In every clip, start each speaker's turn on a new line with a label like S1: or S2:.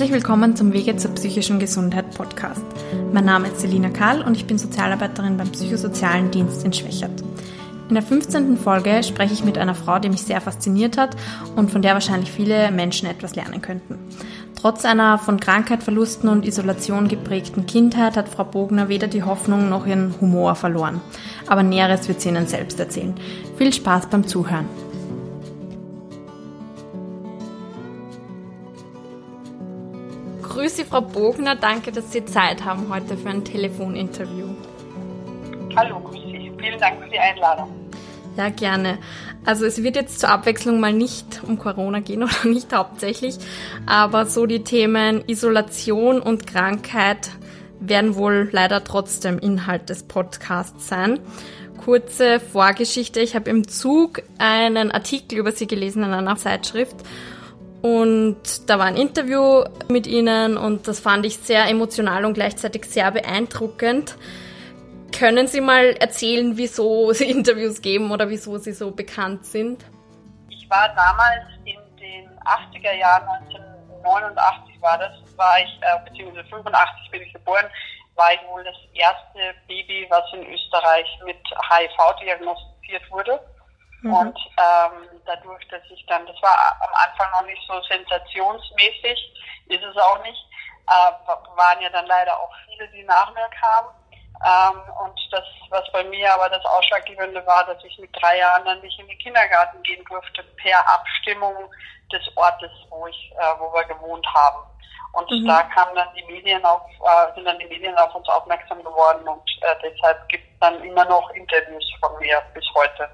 S1: Herzlich willkommen zum Wege zur psychischen Gesundheit Podcast. Mein Name ist Selina Karl und ich bin Sozialarbeiterin beim Psychosozialen Dienst in Schwächert. In der 15. Folge spreche ich mit einer Frau, die mich sehr fasziniert hat und von der wahrscheinlich viele Menschen etwas lernen könnten. Trotz einer von Krankheit, Verlusten und Isolation geprägten Kindheit hat Frau Bogner weder die Hoffnung noch ihren Humor verloren. Aber Näheres wird sie Ihnen selbst erzählen. Viel Spaß beim Zuhören. Frau Bogner. Danke, dass Sie Zeit haben heute für ein Telefoninterview.
S2: Hallo, grüß Sie. Vielen Dank für die Einladung.
S1: Ja, gerne. Also es wird jetzt zur Abwechslung mal nicht um Corona gehen oder nicht hauptsächlich, aber so die Themen Isolation und Krankheit werden wohl leider trotzdem Inhalt des Podcasts sein. Kurze Vorgeschichte. Ich habe im Zug einen Artikel über Sie gelesen in einer Zeitschrift und da war ein Interview mit ihnen und das fand ich sehr emotional und gleichzeitig sehr beeindruckend. Können Sie mal erzählen, wieso Sie Interviews geben oder wieso Sie so bekannt sind?
S2: Ich war damals in den 80er Jahren, 1989 war das, war ich, äh, beziehungsweise 85 bin ich geboren, war ich wohl das erste Baby, was in Österreich mit HIV diagnostiziert wurde. Mhm. Und ähm, dadurch, dass ich dann, das war am Anfang noch nicht so sensationsmäßig, ist es auch nicht, äh, waren ja dann leider auch viele, die nach mir kamen. Ähm, und das, was bei mir aber das Ausschlaggebende war, dass ich mit drei Jahren dann nicht in den Kindergarten gehen durfte, per Abstimmung des Ortes, wo ich, äh, wo wir gewohnt haben. Und mhm. da kamen dann die Medien auf, äh, sind dann die Medien auf uns aufmerksam geworden und äh, deshalb gibt es dann immer noch Interviews von mir bis heute.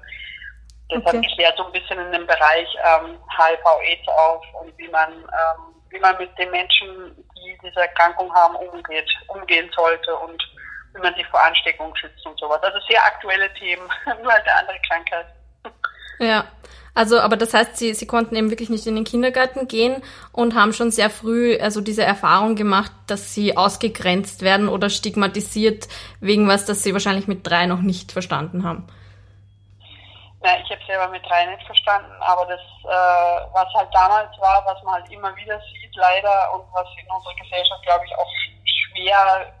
S2: Deshalb okay. klärt so ein bisschen in dem Bereich ähm, HIV-AIDS auf und wie man, ähm, wie man mit den Menschen, die diese Erkrankung haben, umgeht, umgehen sollte und wie man sich vor Ansteckung schützt und sowas. Also sehr aktuelle Themen, nur halt eine andere Krankheit.
S1: Ja, also aber das heißt, sie, sie konnten eben wirklich nicht in den Kindergarten gehen und haben schon sehr früh also diese Erfahrung gemacht, dass sie ausgegrenzt werden oder stigmatisiert wegen was, das sie wahrscheinlich mit drei noch nicht verstanden haben.
S2: Ja, ich habe selber mit drei nicht verstanden, aber das, äh, was halt damals war, was man halt immer wieder sieht, leider, und was in unserer Gesellschaft, glaube ich, auch schwer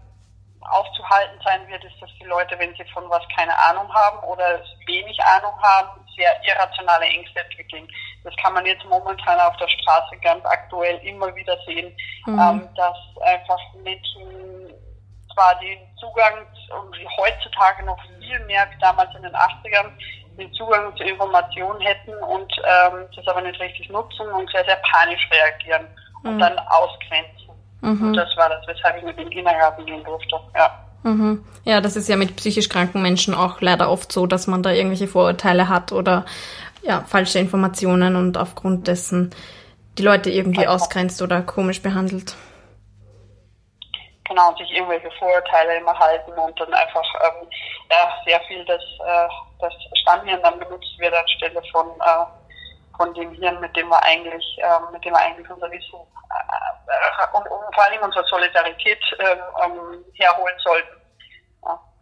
S2: aufzuhalten sein wird, ist, dass die Leute, wenn sie von was keine Ahnung haben oder wenig Ahnung haben, sehr irrationale Ängste entwickeln. Das kann man jetzt momentan auf der Straße ganz aktuell immer wieder sehen, mhm. ähm, dass einfach Menschen zwar den Zugang und heutzutage noch viel mehr wie damals in den 80ern den Zugang zu Informationen hätten und ähm, das aber nicht richtig nutzen und sehr, sehr panisch reagieren und mhm. dann ausgrenzen. Mhm. Und das war das, weshalb ich mit dem Kindergarten gehen durfte. Ja.
S1: Mhm. Ja, das ist ja mit psychisch kranken Menschen auch leider oft so, dass man da irgendwelche Vorurteile hat oder ja, falsche Informationen und aufgrund dessen die Leute irgendwie ausgrenzt oder komisch behandelt.
S2: Genau, und sich irgendwelche Vorurteile immer halten und dann einfach ähm, ja, sehr viel das, äh, das Stammhirn dann benutzt wird anstelle von, äh, von dem Hirn, mit dem wir eigentlich, äh, mit dem wir eigentlich unser Wissen äh, und, und vor allem unsere Solidarität ähm, ähm, herholen sollten.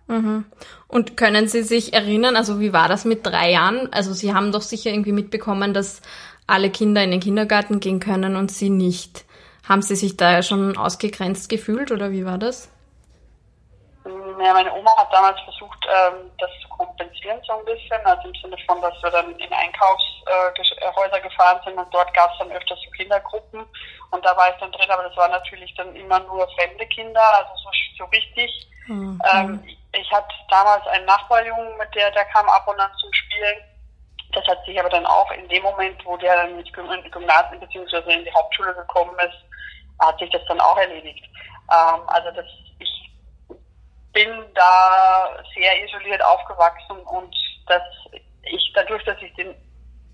S1: Mhm. Und können Sie sich erinnern, also wie war das mit drei Jahren? Also Sie haben doch sicher irgendwie mitbekommen, dass alle Kinder in den Kindergarten gehen können und Sie nicht. Haben Sie sich da schon ausgegrenzt gefühlt oder wie war das?
S2: Ja, meine Oma hat damals versucht, ähm, das zu kompensieren so ein bisschen, also im Sinne von, dass wir dann in Einkaufshäuser gefahren sind und dort gab es dann öfters so Kindergruppen und da war ich dann drin, aber das waren natürlich dann immer nur fremde Kinder, also so, so richtig. Mhm. Ähm, ich hatte damals einen Nachbarjungen, mit der, der kam ab und an zum Spielen. Das hat sich aber dann auch in dem Moment, wo der dann ins Gymnasium bzw. in die Hauptschule gekommen ist, hat sich das dann auch erledigt. Ähm, also das, ich bin da sehr isoliert aufgewachsen und dass ich dadurch, dass ich den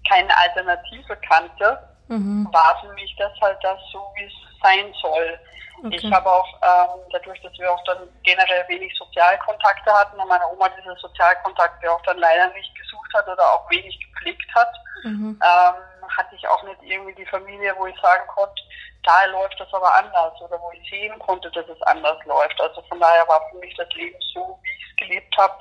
S2: keine Alternative kannte, mhm. war für mich das halt das so, wie es sein soll. Okay. Ich habe auch ähm, dadurch, dass wir auch dann generell wenig Sozialkontakte hatten und meine Oma diese Sozialkontakte auch dann leider nicht gesucht hat oder auch wenig gepflegt hat, mhm. ähm, hatte ich auch nicht irgendwie die Familie, wo ich sagen konnte, da läuft das aber anders oder wo ich sehen konnte, dass es anders läuft. Also von daher war für mich das Leben so, wie ich es gelebt habe,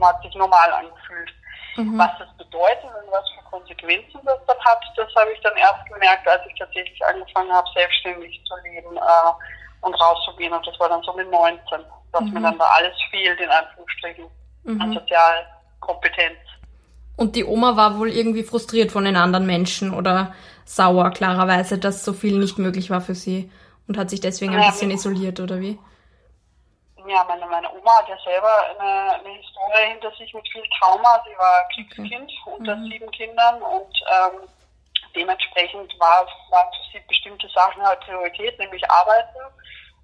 S2: hat sich normal angefühlt. Mhm. Was das bedeutet und was für Konsequenzen das dann hat, das habe ich dann erst gemerkt, als ich tatsächlich angefangen habe, selbstständig zu leben äh, und rauszugehen. Und das war dann so mit 19, dass mhm. mir dann da alles fehlt, in Anführungsstrichen, mhm. an Sozialkompetenz.
S1: Und die Oma war wohl irgendwie frustriert von den anderen Menschen oder sauer, klarerweise, dass so viel nicht möglich war für sie und hat sich deswegen ein ja, bisschen isoliert, oder wie?
S2: Ja, meine, meine Oma hat ja selber eine, eine Historie hinter sich mit viel Trauma. Sie war Kriegskind okay. unter mhm. sieben Kindern und ähm, dementsprechend war, waren für sie bestimmte Sachen halt Priorität, nämlich arbeiten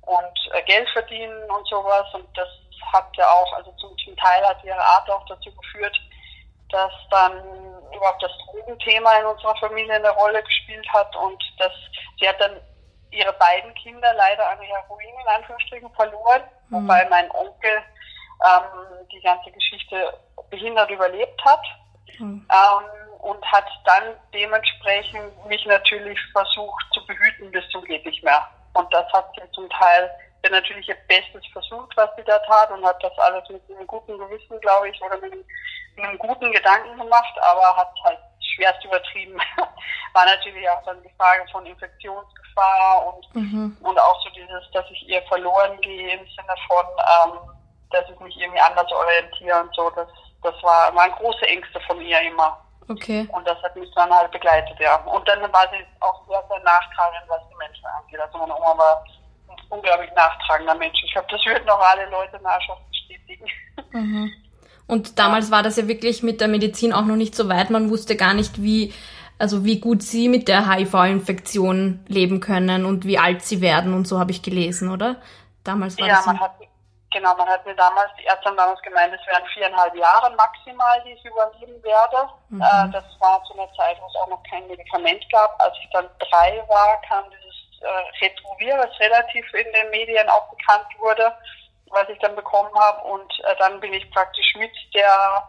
S2: und äh, Geld verdienen und sowas. Und das hat ja auch, also zum, zum Teil hat ihre Art auch dazu geführt, dass dann überhaupt das Drogenthema in unserer Familie eine Rolle gespielt hat und dass sie hat dann ihre beiden Kinder leider an Heroin in Anführungsstrichen verloren, mhm. wobei mein Onkel ähm, die ganze Geschichte behindert überlebt hat mhm. ähm, und hat dann dementsprechend mich natürlich versucht zu behüten bis zum geht nicht mehr. Und das hat sie zum Teil sie natürlich ihr Bestes versucht, was sie da tat und hat das alles mit einem guten Gewissen, glaube ich, oder mit einem, mit einem guten Gedanken gemacht, aber hat halt schwerst übertrieben. War natürlich auch dann die Frage von Infektionsgefahr und, mhm. und auch so dieses, dass ich ihr verloren gehe im Sinne von, ähm, dass ich mich irgendwie anders orientiere und so. Das, das war, waren große Ängste von ihr immer.
S1: Okay.
S2: Und das hat mich dann halt begleitet, ja. Und dann war sie auch sehr, sehr nachtragend, was die Menschen angeht. Also meine Oma war ein unglaublich nachtragender Mensch. Ich glaube, das würden auch alle Leute Nachschaft bestätigen.
S1: Mhm. Und damals war das ja wirklich mit der Medizin auch noch nicht so weit. Man wusste gar nicht, wie, also wie gut sie mit der HIV-Infektion leben können und wie alt sie werden und so habe ich gelesen, oder? Damals war
S2: ja,
S1: das.
S2: Man hat, genau, man hat mir damals, die Ärzte haben damals gemeint, es wären viereinhalb Jahre maximal, die ich überleben werde. Mhm. Äh, das war zu einer Zeit, wo es auch noch kein Medikament gab. Als ich dann drei war, kam dieses äh, Retrovir, was relativ in den Medien auch bekannt wurde was ich dann bekommen habe. Und äh, dann bin ich praktisch mit der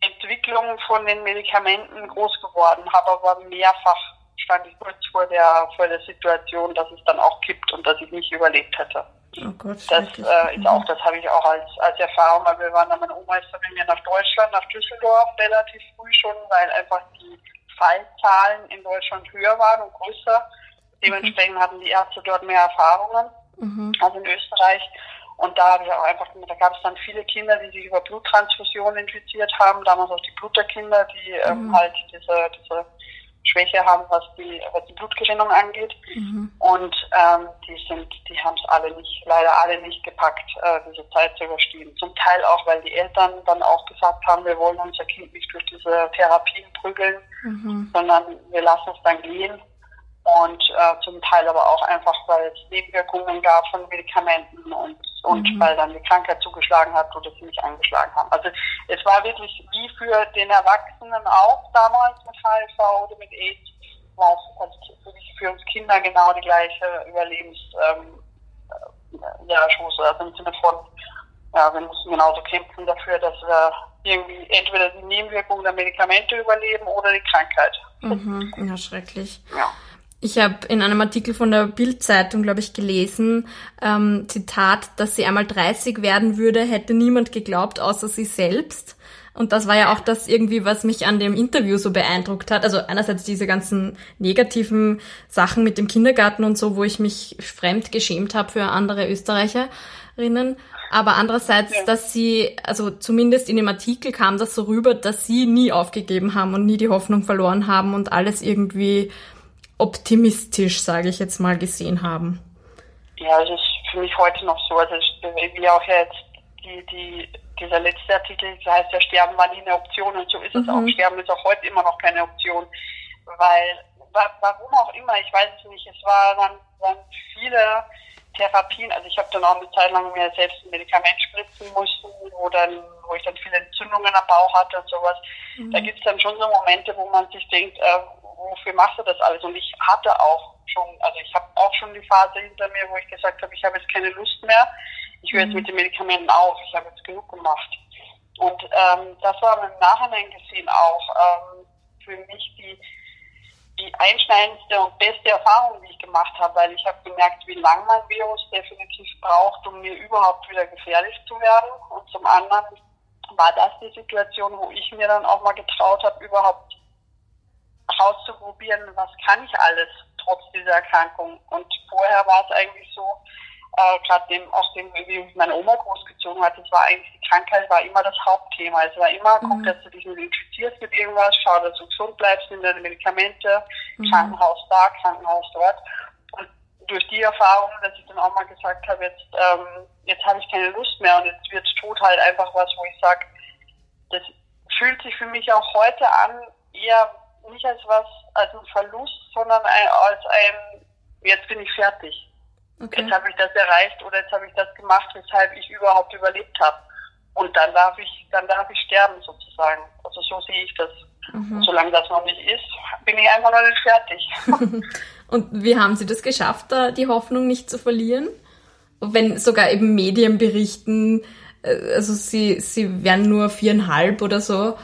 S2: Entwicklung von den Medikamenten groß geworden, habe aber mehrfach stand ich kurz vor der vor der Situation, dass es dann auch kippt und dass ich nicht überlebt hätte.
S1: Oh Gott,
S2: das äh, ist auch, das habe ich auch als, als Erfahrung, weil wir waren dann, meine Oma ist dann mit mir nach Deutschland, nach Düsseldorf relativ früh schon, weil einfach die Fallzahlen in Deutschland höher waren und größer. Dementsprechend hatten die Ärzte dort mehr Erfahrungen mhm. als in Österreich. Und da habe ich auch einfach, da gab es dann viele Kinder, die sich über Bluttransfusion infiziert haben, damals auch die Bluterkinder, die ähm, mhm. ähm, halt diese, diese Schwäche haben, was die, was die Blutgerinnung angeht. Mhm. Und ähm, die sind, die haben es alle nicht, leider alle nicht gepackt, äh, diese Zeit zu überstehen. Zum Teil auch, weil die Eltern dann auch gesagt haben, wir wollen unser Kind nicht durch diese Therapien prügeln, mhm. sondern wir lassen es dann gehen und äh, zum Teil aber auch einfach, weil es Nebenwirkungen gab von Medikamenten und, und mhm. weil dann die Krankheit zugeschlagen hat oder sie nicht angeschlagen haben. Also es war wirklich wie für den Erwachsenen auch damals mit HIV oder mit AIDS, war es also für uns Kinder genau die gleiche Überlebens ähm, äh, ja, Chance, also im Sinne von, ja, wir müssen genauso kämpfen dafür, dass wir irgendwie entweder die Nebenwirkungen der Medikamente überleben oder die Krankheit.
S1: Mhm. Ja, schrecklich. Ja. Ich habe in einem Artikel von der Bild-Zeitung, glaube ich, gelesen, ähm, Zitat, dass sie einmal 30 werden würde, hätte niemand geglaubt, außer sie selbst. Und das war ja auch das irgendwie, was mich an dem Interview so beeindruckt hat. Also einerseits diese ganzen negativen Sachen mit dem Kindergarten und so, wo ich mich fremd geschämt habe für andere Österreicherinnen. Aber andererseits, ja. dass sie, also zumindest in dem Artikel kam das so rüber, dass sie nie aufgegeben haben und nie die Hoffnung verloren haben und alles irgendwie optimistisch, sage ich jetzt mal, gesehen haben.
S2: Ja, es ist für mich heute noch so. Also wie auch jetzt die, die, dieser letzte Artikel, das heißt ja, Sterben war nie eine Option und so ist mhm. es auch. Mhm. Sterben ist auch heute immer noch keine Option. Weil, warum auch immer, ich weiß es nicht, es war, waren, waren viele Therapien, also ich habe dann auch eine Zeit lang mir selbst ein Medikament spritzen müssen, wo dann, wo ich dann viele Entzündungen am Bauch hatte und sowas. Mhm. Da gibt es dann schon so Momente, wo man sich denkt, äh, wofür machst du das alles? Und ich hatte auch schon, also ich habe auch schon die Phase hinter mir, wo ich gesagt habe, ich habe jetzt keine Lust mehr, ich höre jetzt mhm. mit den Medikamenten auf, ich habe jetzt genug gemacht. Und ähm, das war im Nachhinein gesehen auch ähm, für mich die, die einschneidendste und beste Erfahrung, die ich gemacht habe, weil ich habe gemerkt, wie lange mein Virus definitiv braucht, um mir überhaupt wieder gefährlich zu werden. Und zum anderen war das die Situation, wo ich mir dann auch mal getraut habe, überhaupt rauszuprobieren, was kann ich alles trotz dieser Erkrankung. Und vorher war es eigentlich so, äh, gerade dem, aus dem, wie mich meine Oma großgezogen hat, das war eigentlich, die Krankheit war immer das Hauptthema. Es war immer, mhm. guck, dass du dich nicht infizierst mit irgendwas, schau, dass du gesund bleibst, nimm deine Medikamente, mhm. Krankenhaus da, Krankenhaus dort. Und durch die Erfahrung, dass ich dann auch mal gesagt habe, jetzt, ähm, jetzt habe ich keine Lust mehr und jetzt wird Tod halt einfach was, wo ich sage, das fühlt sich für mich auch heute an, eher nicht als was, als ein Verlust, sondern als ein, jetzt bin ich fertig. Okay. Jetzt habe ich das erreicht oder jetzt habe ich das gemacht, weshalb ich überhaupt überlebt habe. Und dann darf ich, dann darf ich sterben sozusagen. Also so sehe ich das. Mhm. Solange das noch nicht ist, bin ich einfach noch nicht fertig.
S1: Und wie haben Sie das geschafft, da die Hoffnung nicht zu verlieren? Wenn sogar eben Medien berichten, äh, also sie, sie wären nur viereinhalb oder so.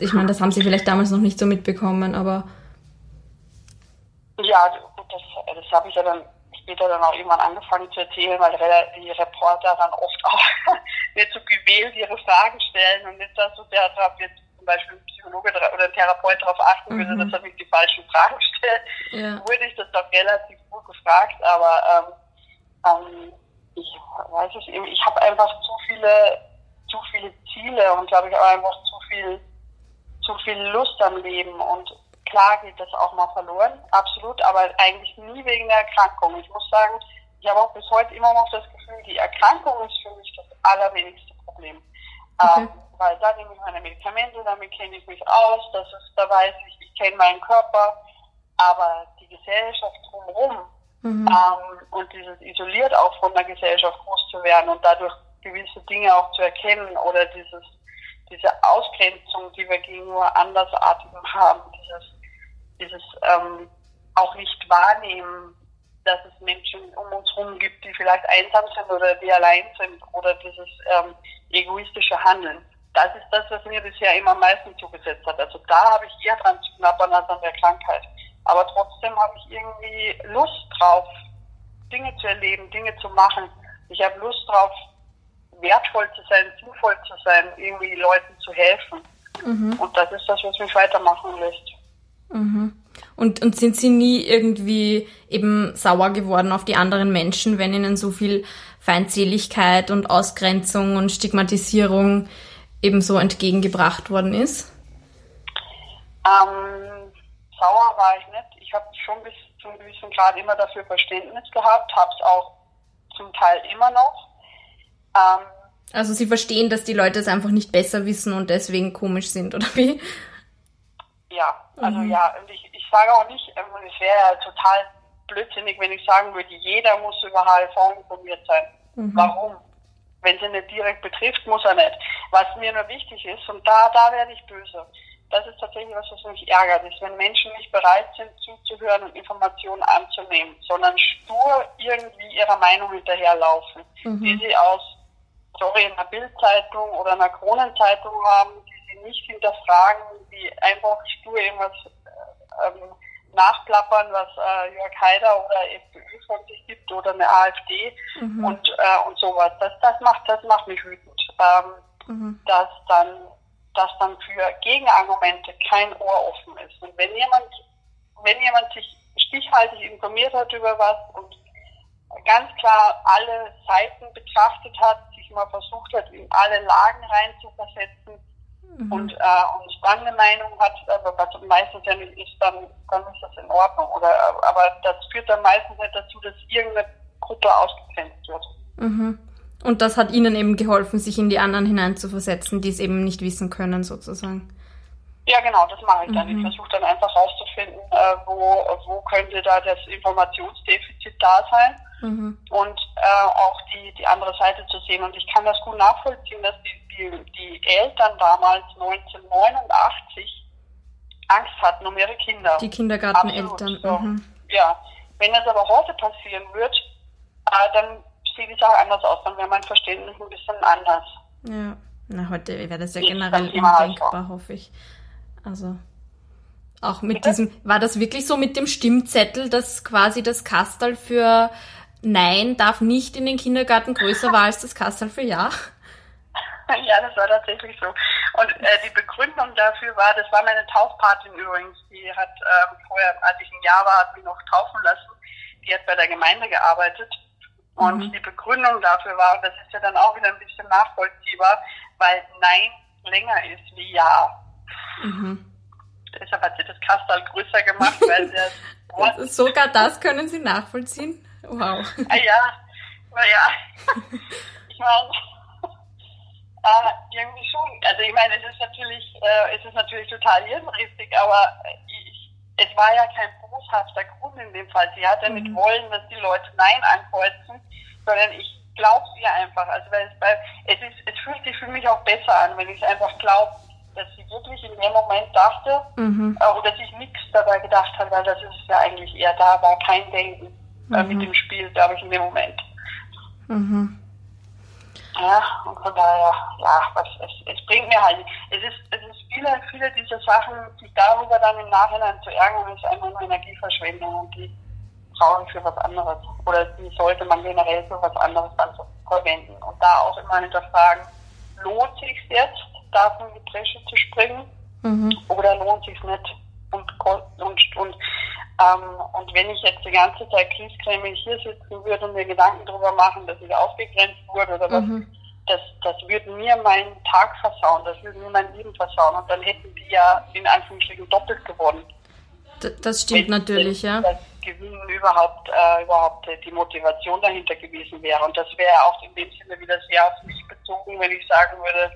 S1: Ich meine, das haben Sie vielleicht damals noch nicht so mitbekommen, aber.
S2: Ja, das, das habe ich ja dann später dann auch irgendwann angefangen zu erzählen, weil die Reporter dann oft auch nicht so gewählt ihre Fragen stellen und nicht, dass so der drauf jetzt zum Beispiel ein Psychologe oder ein Therapeut darauf achten würde, mhm. dass er mich die falschen Fragen stellt, ja. wurde ich das doch relativ gut gefragt, aber ähm, ähm, ich weiß es eben, ich habe einfach zu viele, zu viele Ziele und glaube ich auch einfach zu viel, zu viel Lust am Leben und Klar geht das auch mal verloren, absolut, aber eigentlich nie wegen der Erkrankung. Ich muss sagen, ich habe auch bis heute immer noch das Gefühl, die Erkrankung ist für mich das allerwenigste Problem. Okay. Ähm, weil da nehme ich meine Medikamente, damit kenne ich mich aus, das ist, da weiß ich, ich kenne meinen Körper, aber die Gesellschaft drumherum mhm. ähm, und dieses isoliert auch von der Gesellschaft groß zu werden und dadurch gewisse Dinge auch zu erkennen oder dieses diese Ausgrenzung, die wir gegenüber Andersartigen haben, dieses dieses ähm, auch nicht wahrnehmen, dass es Menschen um uns herum gibt, die vielleicht einsam sind oder die allein sind oder dieses ähm, egoistische Handeln. Das ist das, was mir bisher immer am meisten zugesetzt hat. Also da habe ich eher dran zu knabbern als an der Krankheit. Aber trotzdem habe ich irgendwie Lust drauf, Dinge zu erleben, Dinge zu machen. Ich habe Lust drauf, wertvoll zu sein, sinnvoll zu sein, irgendwie Leuten zu helfen. Mhm. Und das ist das, was mich weitermachen lässt.
S1: Mhm. Und, und sind Sie nie irgendwie eben sauer geworden auf die anderen Menschen, wenn Ihnen so viel Feindseligkeit und Ausgrenzung und Stigmatisierung eben so entgegengebracht worden ist?
S2: Ähm, sauer war ich nicht. Ich habe schon bis zu einem gewissen Grad immer dafür Verständnis gehabt, habe es auch zum Teil immer noch.
S1: Ähm, also Sie verstehen, dass die Leute es einfach nicht besser wissen und deswegen komisch sind, oder wie?
S2: Ja, also mhm. ja, und ich, ich sage auch nicht, ähm, es wäre ja total blödsinnig, wenn ich sagen würde, jeder muss über HIV informiert sein. Mhm. Warum? Wenn sie nicht direkt betrifft, muss er nicht. Was mir nur wichtig ist, und da, da werde ich böse, das ist tatsächlich was, was mich ärgert, ist, wenn Menschen nicht bereit sind, zuzuhören und Informationen anzunehmen, sondern stur irgendwie ihrer Meinung hinterherlaufen, mhm. die sie aus, sorry, einer Bildzeitung oder einer Kronenzeitung haben, nicht hinterfragen, die einfach stur irgendwas äh, ähm, nachplappern, was äh, Jörg Haider oder FPÖ von sich gibt oder eine AfD mhm. und, äh, und sowas. Das, das macht, das macht mich wütend. Ähm, mhm. dass dann, dass dann für Gegenargumente kein Ohr offen ist. Und wenn jemand, wenn jemand sich stichhaltig informiert hat über was und ganz klar alle Seiten betrachtet hat, sich mal versucht hat, in alle Lagen reinzuversetzen, mhm. und, äh, und dann eine Meinung hat, aber was meistens ja nicht ist, dann, dann ist das in Ordnung. Oder, aber das führt dann meistens nicht dazu, dass irgendeine Gruppe ausgegrenzt wird.
S1: Mhm. Und das hat Ihnen eben geholfen, sich in die anderen hineinzuversetzen, die es eben nicht wissen können, sozusagen.
S2: Ja, genau, das mache ich dann. Mhm. Ich versuche dann einfach herauszufinden, äh, wo, wo könnte da das Informationsdefizit da sein mhm. und äh, auch die, die andere Seite zu sehen. Und ich kann das gut nachvollziehen, dass die, die, die Eltern damals 1989 Angst hatten um ihre Kinder.
S1: Die Kindergarteneltern. So. Mhm.
S2: Ja, wenn das aber heute passieren wird, äh, dann sieht die Sache anders aus. Dann wäre mein Verständnis ein bisschen anders.
S1: Ja, na, heute wäre das ja generell undenkbar, hoffe ich. Also auch mit Bitte? diesem, war das wirklich so mit dem Stimmzettel, dass quasi das Kastal für Nein darf nicht in den Kindergarten größer war als das Kastal für Ja?
S2: ja, das war tatsächlich so. Und äh, die Begründung dafür war, das war meine Taufpatin übrigens, die hat ähm, vorher, als ich ein Jahr war, hat mich noch taufen lassen. Die hat bei der Gemeinde gearbeitet. Und mhm. die Begründung dafür war, und das ist ja dann auch wieder ein bisschen nachvollziehbar, weil Nein länger ist wie Ja. Mhm. Deshalb hat sie das Kastal größer gemacht, weil das
S1: Wort Sogar das können Sie nachvollziehen? Wow.
S2: Ah ja, naja. Ich meine, äh, irgendwie schon. Also ich meine, es ist natürlich, äh, es ist natürlich total hirnrissig, aber ich, es war ja kein boshafter Grund in dem Fall. Sie hat ja nicht mhm. wollen, dass die Leute Nein ankreuzen, sondern ich glaube sie einfach. Also weil es, weil es ist, es fühlt sich für mich auch besser an, wenn ich einfach glaube, dass sie wirklich in dem Moment dachte mhm. äh, oder sich nichts dabei gedacht hat, weil das ist ja eigentlich eher da, war kein Denken äh, mit mhm. dem Spiel, glaube ich, in dem Moment. Mhm. Ja, und von daher, ja, was, es, es bringt mir halt, es ist, es ist viele, viele dieser Sachen, sich darüber dann im Nachhinein zu ärgern, ist einfach nur Energieverschwendung und die brauchen für was anderes. Oder die sollte man generell für was anderes dann verwenden. Und da auch immer hinterfragen, lohnt sich jetzt, dafür in die Bresche zu springen? Mhm. Oder lohnt sich nicht? Und, und, und ähm, und wenn ich jetzt die ganze Zeit kriegscremig hier sitzen würde und mir Gedanken darüber machen, dass ich ausgegrenzt wurde oder was, mhm. das, das würde mir meinen Tag versauen, das würde mir mein Leben versauen. Und dann hätten die ja in Anführungsstrichen doppelt gewonnen.
S1: D das stimmt wenn, natürlich, wenn ja.
S2: Das Gewinnen überhaupt, äh, überhaupt die Motivation dahinter gewesen wäre. Und das wäre auch in dem Sinne wieder sehr auf mich bezogen, wenn ich sagen würde,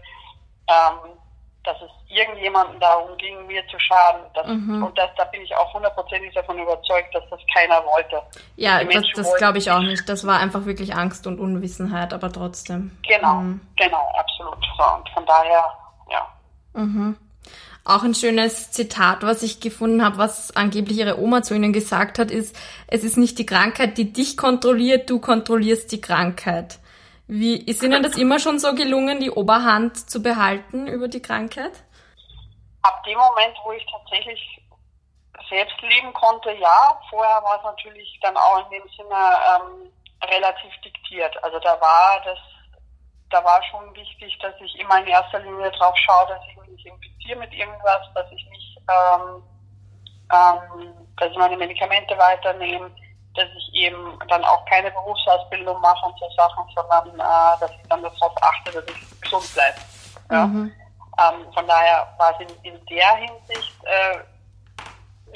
S2: ähm, dass es irgendjemandem darum ging, mir zu schaden. Das, mhm. Und das, da bin ich auch hundertprozentig davon überzeugt, dass das keiner wollte.
S1: Ja, das, das glaube ich auch nicht. Das war einfach wirklich Angst und Unwissenheit, aber trotzdem.
S2: Genau, mhm. genau, absolut. So, und von daher, ja.
S1: Mhm. Auch ein schönes Zitat, was ich gefunden habe, was angeblich ihre Oma zu ihnen gesagt hat, ist, es ist nicht die Krankheit, die dich kontrolliert, du kontrollierst die Krankheit. Wie ist Ihnen das immer schon so gelungen, die Oberhand zu behalten über die Krankheit?
S2: Ab dem Moment, wo ich tatsächlich selbst leben konnte, ja. Vorher war es natürlich dann auch in dem Sinne ähm, relativ diktiert. Also da war das, da war schon wichtig, dass ich immer in erster Linie drauf schaue, dass ich mich nicht infiziere mit irgendwas, dass ich nicht, ähm, ähm, dass ich meine Medikamente weiternehme dass ich eben dann auch keine Berufsausbildung mache und so Sachen, sondern äh, dass ich dann darauf achte, dass ich gesund bleibe. Ja? Mhm. Ähm, von daher war es in, in der Hinsicht äh,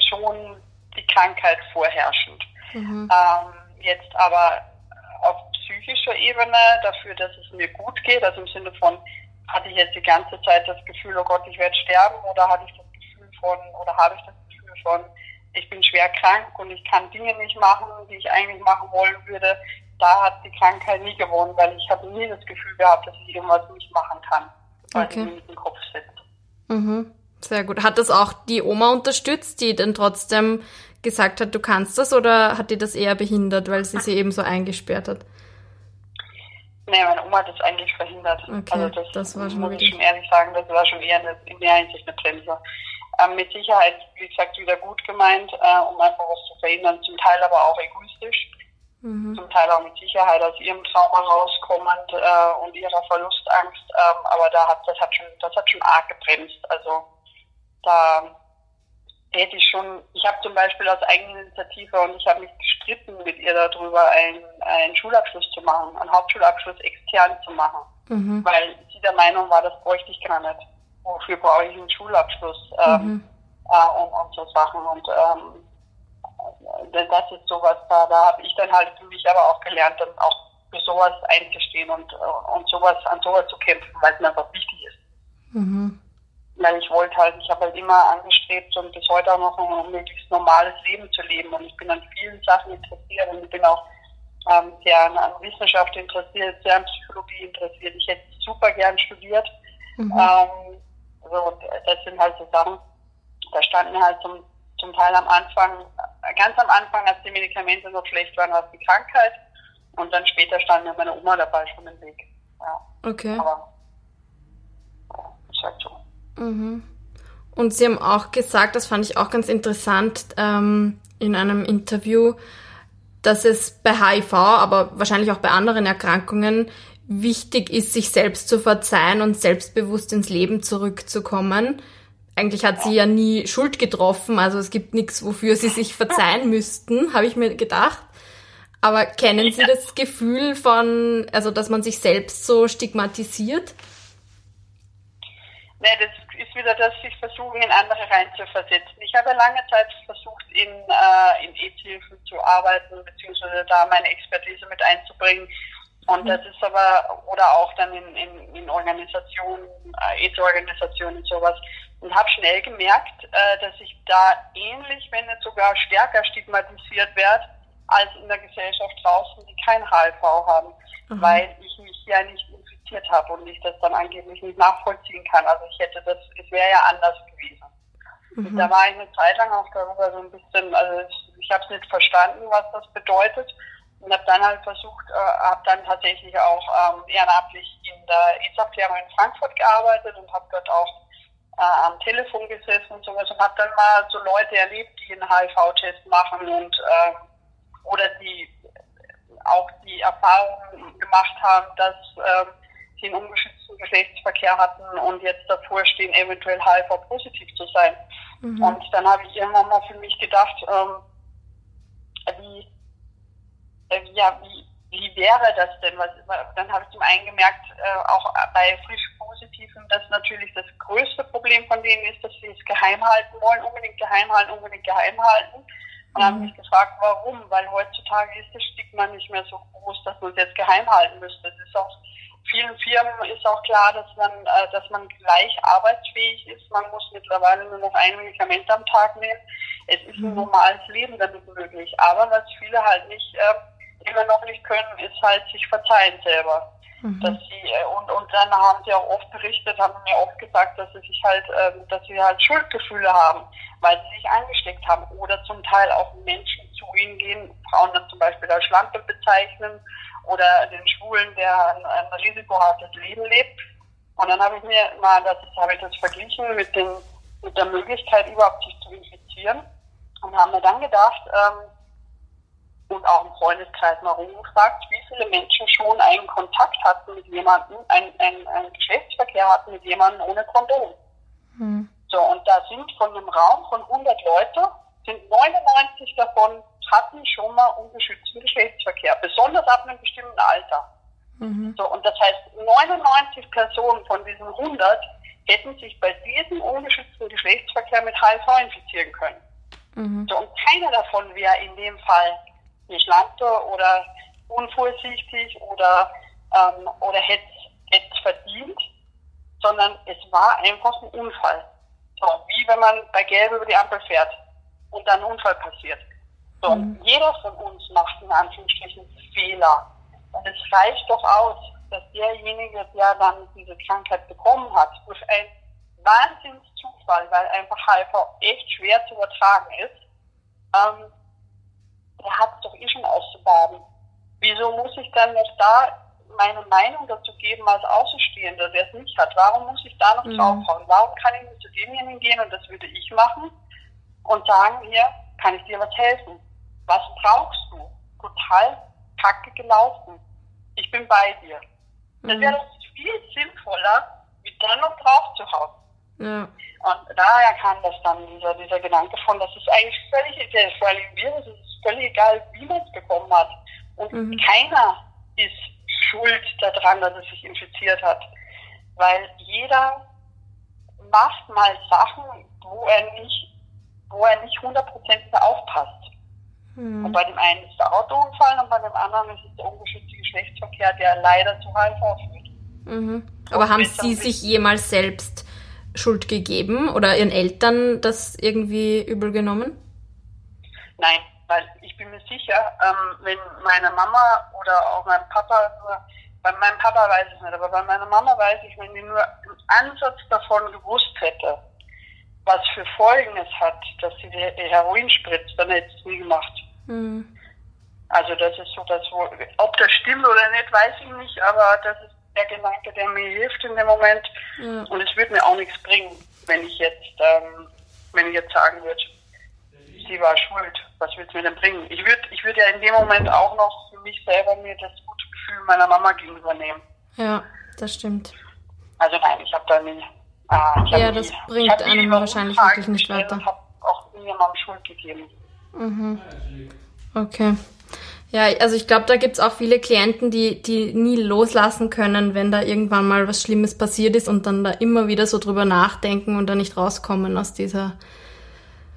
S2: schon die Krankheit vorherrschend. Mhm. Ähm, jetzt aber auf psychischer Ebene dafür, dass es mir gut geht, also im Sinne von, hatte ich jetzt die ganze Zeit das Gefühl, oh Gott, ich werde sterben oder hatte ich das Gefühl von, oder habe ich das Gefühl von, ich bin schwer krank und ich kann Dinge nicht machen, die ich eigentlich machen wollen würde. Da hat die Krankheit nie gewonnen, weil ich habe nie das Gefühl gehabt, dass ich irgendwas nicht machen kann, weil okay. mir im Kopf sitzt.
S1: Mhm. Sehr gut. Hat das auch die Oma unterstützt, die dann trotzdem gesagt hat, du kannst das, oder hat die das eher behindert, weil sie sie eben so eingesperrt hat?
S2: Nee, meine Oma hat das eigentlich verhindert.
S1: Okay, also das, das war schon
S2: muss ich schon ehrlich sagen, das war schon eher eine, in der Hinsicht eine Bremse ähm, mit Sicherheit, wie gesagt, wieder gut gemeint, äh, um einfach was zu verhindern, zum Teil aber auch egoistisch, mhm. zum Teil auch mit Sicherheit aus ihrem Trauma rauskommend äh, und ihrer Verlustangst, ähm, aber da hat das hat schon das hat schon arg gebremst. Also da hätte ich schon, ich habe zum Beispiel aus eigener Initiative und ich habe mich gestritten mit ihr darüber, einen, einen Schulabschluss zu machen, einen Hauptschulabschluss extern zu machen, mhm. weil sie der Meinung war, das bräuchte ich gar nicht wofür brauche ich einen Schulabschluss ähm, mhm. äh, und, und so Sachen. Und ähm, das ist sowas, da, da habe ich dann halt für mich aber auch gelernt, dann auch für sowas einzustehen und, äh, und sowas an sowas zu kämpfen, weil es mir einfach wichtig ist. Mhm. Weil ich wollte halt, ich habe halt immer angestrebt und bis heute auch noch ein möglichst normales Leben zu leben. Und ich bin an vielen Sachen interessiert und ich bin auch ähm, sehr an, an Wissenschaft interessiert, sehr an Psychologie interessiert. Ich hätte super gern studiert. Mhm. Ähm, also das sind halt so Sachen, da standen halt zum, zum Teil am Anfang, ganz am Anfang, als die Medikamente noch schlecht waren, war es die Krankheit. Und dann später stand mir meine Oma dabei schon im Weg. Ja.
S1: Okay.
S2: Aber ja, ist halt so.
S1: Mhm. Und Sie haben auch gesagt, das fand ich auch ganz interessant ähm, in einem Interview, dass es bei HIV, aber wahrscheinlich auch bei anderen Erkrankungen wichtig ist, sich selbst zu verzeihen und selbstbewusst ins Leben zurückzukommen. Eigentlich hat sie ja nie Schuld getroffen, also es gibt nichts, wofür sie sich verzeihen müssten, habe ich mir gedacht. Aber kennen Sie das Gefühl von, also dass man sich selbst so stigmatisiert?
S2: Nee, das ist wieder das, sich versuchen, in andere reinzuversetzen. Ich habe lange Zeit versucht, in, äh, in AIDS-Hilfen zu arbeiten, beziehungsweise da meine Expertise mit einzubringen. Und das ist aber, oder auch dann in, in, in Organisationen, äh, AIDS-Organisationen und sowas. Und habe schnell gemerkt, äh, dass ich da ähnlich, wenn nicht sogar stärker stigmatisiert werde, als in der Gesellschaft draußen, die kein HIV haben, mhm. weil ich mich ja nicht infiziert habe und ich das dann angeblich nicht nachvollziehen kann. Also ich hätte das, es wäre ja anders gewesen. Mhm. Da war ich eine Zeit lang auch darüber so ein bisschen, also ich, ich habe es nicht verstanden, was das bedeutet und habe dann halt versucht, äh, habe dann tatsächlich auch ähm, ehrenamtlich in der AIDS-Abklärung in Frankfurt gearbeitet und habe dort auch äh, am Telefon gesessen und sowas und habe dann mal so Leute erlebt, die einen HIV-Test machen und äh, oder die auch die Erfahrung gemacht haben, dass äh, sie einen ungeschützten Geschlechtsverkehr hatten und jetzt davor stehen, eventuell HIV-positiv zu sein. Mhm. Und dann habe ich irgendwann mal für mich gedacht, ähm, wie, äh, ja, wie, wie wäre das denn? Was, dann habe ich zum einen gemerkt, äh, auch bei frisch Positiven, dass natürlich das größte Problem von denen ist, dass sie es geheim halten wollen, unbedingt geheim halten, unbedingt geheim halten. Und habe mich gefragt, warum? Weil heutzutage ist das Stigma nicht mehr so groß, dass man es jetzt geheim halten müsste. Es ist auch vielen Firmen ist auch klar, dass man, äh, dass man gleich arbeitsfähig ist. Man muss mittlerweile nur noch ein Medikament am Tag nehmen. Es ist ein mhm. normales Leben damit möglich. Aber was viele halt nicht äh, immer noch nicht können, ist halt sich verzeihen selber. Mhm. Dass sie, äh, und, und dann haben sie auch oft berichtet, haben mir oft gesagt, dass sie sich halt, äh, dass sie halt Schuldgefühle haben, weil sie sich angesteckt haben oder zum Teil auch Menschen zu ihnen gehen, Frauen dann zum Beispiel als Schlampe bezeichnen oder den Schwulen, der ein, ein risikohaftes Leben lebt. Und dann habe ich mir mal, das habe ich das verglichen mit den, mit der Möglichkeit überhaupt sich zu infizieren und haben mir dann gedacht, ähm, und auch im Freundeskreis mal rumgefragt, wie viele Menschen schon einen Kontakt hatten mit jemandem, einen, einen, einen Geschlechtsverkehr hatten mit jemandem ohne Kondom. Hm. So, und da sind von einem Raum von 100 Leute, sind 99 davon hatten schon mal ungeschützten Geschlechtsverkehr, besonders ab einem bestimmten Alter. Mhm. So, und das heißt, 99 Personen von diesen 100 hätten sich bei diesem ungeschützten Geschlechtsverkehr mit HIV infizieren können. Mhm. So, und keiner davon wäre in dem Fall nicht Schlampe oder unvorsichtig oder, ähm, oder hätte es verdient, sondern es war einfach ein Unfall. So, wie wenn man bei Gelb über die Ampel fährt und dann ein Unfall passiert. So, mhm. jeder von uns macht in Anführungsstrichen Fehler. Und es reicht doch aus, dass derjenige, der dann diese Krankheit bekommen hat, durch einen Wahnsinnszufall, weil einfach HIV echt schwer zu übertragen ist, ähm, der hat es doch eh schon auszubaden. Wieso muss ich dann noch da meine Meinung dazu geben als Außenstehender, der es nicht hat? Warum muss ich da noch mhm. draufhauen? Warum kann ich nicht zu demjenigen gehen und das würde ich machen und sagen, hier, kann ich dir was helfen? Was brauchst du? Total kacke gelaufen. Ich bin bei dir. Das mhm. wäre doch viel sinnvoller, wie dann noch drauf zu hauen. Ja. Und daher kam das dann, dieser, dieser Gedanke von, das ist eigentlich völlig, der völlig Virus ist völlig egal, wie man es bekommen hat. Und mhm. keiner ist schuld daran, dass er sich infiziert hat. Weil jeder macht mal Sachen, wo er nicht, wo er nicht hundertprozentig aufpasst. Mhm. Und bei dem einen ist der Autounfall und bei dem anderen ist es der ungeschützte Geschlechtsverkehr, der leider zu HIV führt.
S1: Mhm. Aber haben Sie sich jemals selbst Schuld gegeben oder Ihren Eltern das irgendwie übel genommen?
S2: Nein, bin mir sicher, ähm, wenn meine Mama oder auch mein Papa, nur, bei meinem Papa weiß ich nicht, aber bei meiner Mama weiß ich, wenn die nur einen Ansatz davon gewusst hätte, was für Folgen es hat, dass sie die Heroin spritzt, dann hätte sie es nie gemacht. Mhm. Also das ist so, dass wo, ob das stimmt oder nicht, weiß ich nicht, aber das ist der Gedanke, der mir hilft in dem Moment. Mhm. Und es würde mir auch nichts bringen, wenn ich jetzt, ähm, wenn ich jetzt sagen würde, sie war schuld. Was wird es mir denn bringen? Ich würde ich würd ja in dem Moment auch noch für mich selber mir das gute Gefühl meiner Mama gegenüber nehmen.
S1: Ja, das stimmt.
S2: Also nein, ich habe da nie. Äh,
S1: ja, das nie, bringt einem wahrscheinlich wirklich nicht weiter. Ich
S2: habe auch niemandem Schuld gegeben.
S1: Mhm. Okay. Ja, also ich glaube, da gibt's auch viele Klienten, die, die nie loslassen können, wenn da irgendwann mal was Schlimmes passiert ist und dann da immer wieder so drüber nachdenken und dann nicht rauskommen aus dieser.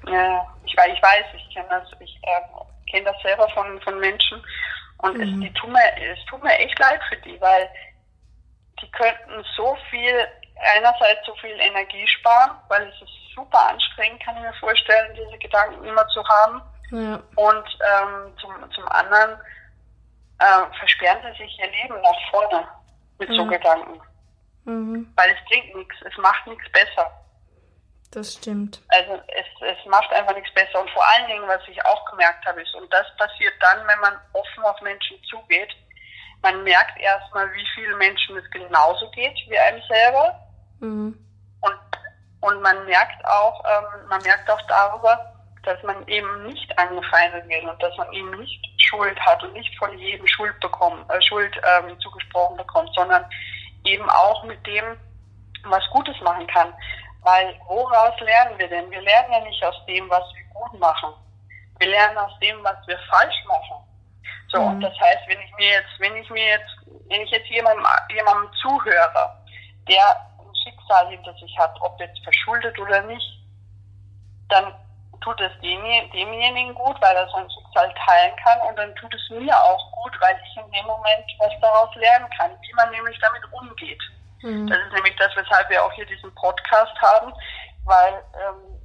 S2: Ja, ich weiß, ich weiß, ich kenne das, ich äh, kenne das selber von, von Menschen und mhm. es, die tut mir, es tut mir echt leid für die, weil die könnten so viel, einerseits so viel Energie sparen, weil es ist super anstrengend, kann ich mir vorstellen, diese Gedanken immer zu haben ja. Und ähm, zum, zum anderen äh, versperren sie sich ihr Leben nach vorne mit mhm. so Gedanken. Mhm. Weil es bringt nichts, es macht nichts besser.
S1: Das stimmt.
S2: Also es, es macht einfach nichts besser. Und vor allen Dingen, was ich auch gemerkt habe, ist, und das passiert dann, wenn man offen auf Menschen zugeht, man merkt erstmal, wie vielen Menschen es genauso geht wie einem selber. Mhm. Und, und man merkt auch, ähm, man merkt auch darüber, dass man eben nicht angefeindet wird und dass man eben nicht Schuld hat und nicht von jedem Schuld bekommen, äh, Schuld ähm, zugesprochen bekommt, sondern eben auch mit dem, was Gutes machen kann. Weil woraus lernen wir denn? Wir lernen ja nicht aus dem, was wir gut machen. Wir lernen aus dem, was wir falsch machen. So, mhm. und das heißt, wenn ich mir jetzt, wenn ich mir jetzt, wenn ich jetzt jemandem, jemandem zuhöre, der ein Schicksal hinter sich hat, ob jetzt verschuldet oder nicht, dann tut es demjenigen gut, weil er sein Schicksal teilen kann und dann tut es mir auch gut, weil ich in dem Moment was daraus lernen kann, wie man nämlich damit umgeht. Mhm. Das ist nämlich das, weshalb wir auch hier diesen Podcast haben, weil ähm,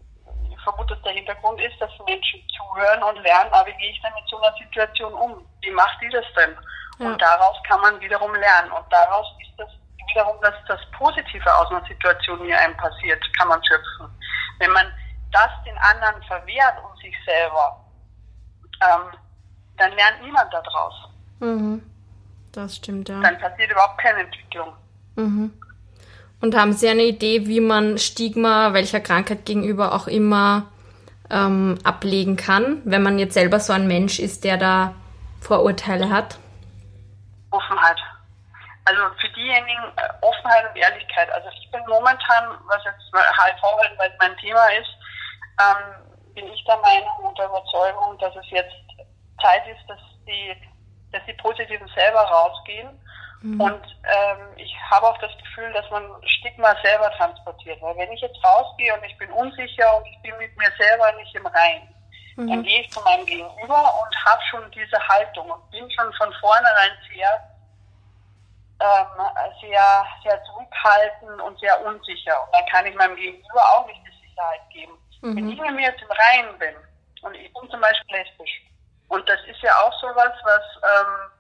S2: ich vermute, dass der Hintergrund ist, dass Menschen zuhören und lernen, aber wie gehe ich denn mit so einer Situation um? Wie macht die das denn? Ja. Und daraus kann man wiederum lernen und daraus ist das wiederum dass das Positive aus einer Situation, die einem passiert, kann man schöpfen. Wenn man das den anderen verwehrt und sich selber, ähm, dann lernt niemand daraus.
S1: Mhm. Das stimmt, ja.
S2: Dann passiert überhaupt keine Entwicklung.
S1: Mhm. Und haben Sie eine Idee, wie man Stigma welcher Krankheit gegenüber auch immer ähm, ablegen kann, wenn man jetzt selber so ein Mensch ist, der da Vorurteile hat?
S2: Offenheit. Also für diejenigen äh, Offenheit und Ehrlichkeit. Also ich bin momentan, was jetzt HIV halt mein Thema ist, ähm, bin ich der Meinung und der Überzeugung, dass es jetzt Zeit ist, dass die, dass die Positiven selber rausgehen. Mhm. Und ähm, ich habe auch das Gefühl, dass man Stigma selber transportiert. Weil wenn ich jetzt rausgehe und ich bin unsicher und ich bin mit mir selber nicht im Rein, mhm. dann gehe ich zu meinem Gegenüber und habe schon diese Haltung und bin schon von vornherein sehr ähm, sehr, sehr zurückhaltend und sehr unsicher. Und dann kann ich meinem Gegenüber auch nicht die Sicherheit geben. Mhm. Wenn ich mit mir jetzt im Reinen bin und ich bin zum Beispiel lesbisch und das ist ja auch sowas, was, ähm,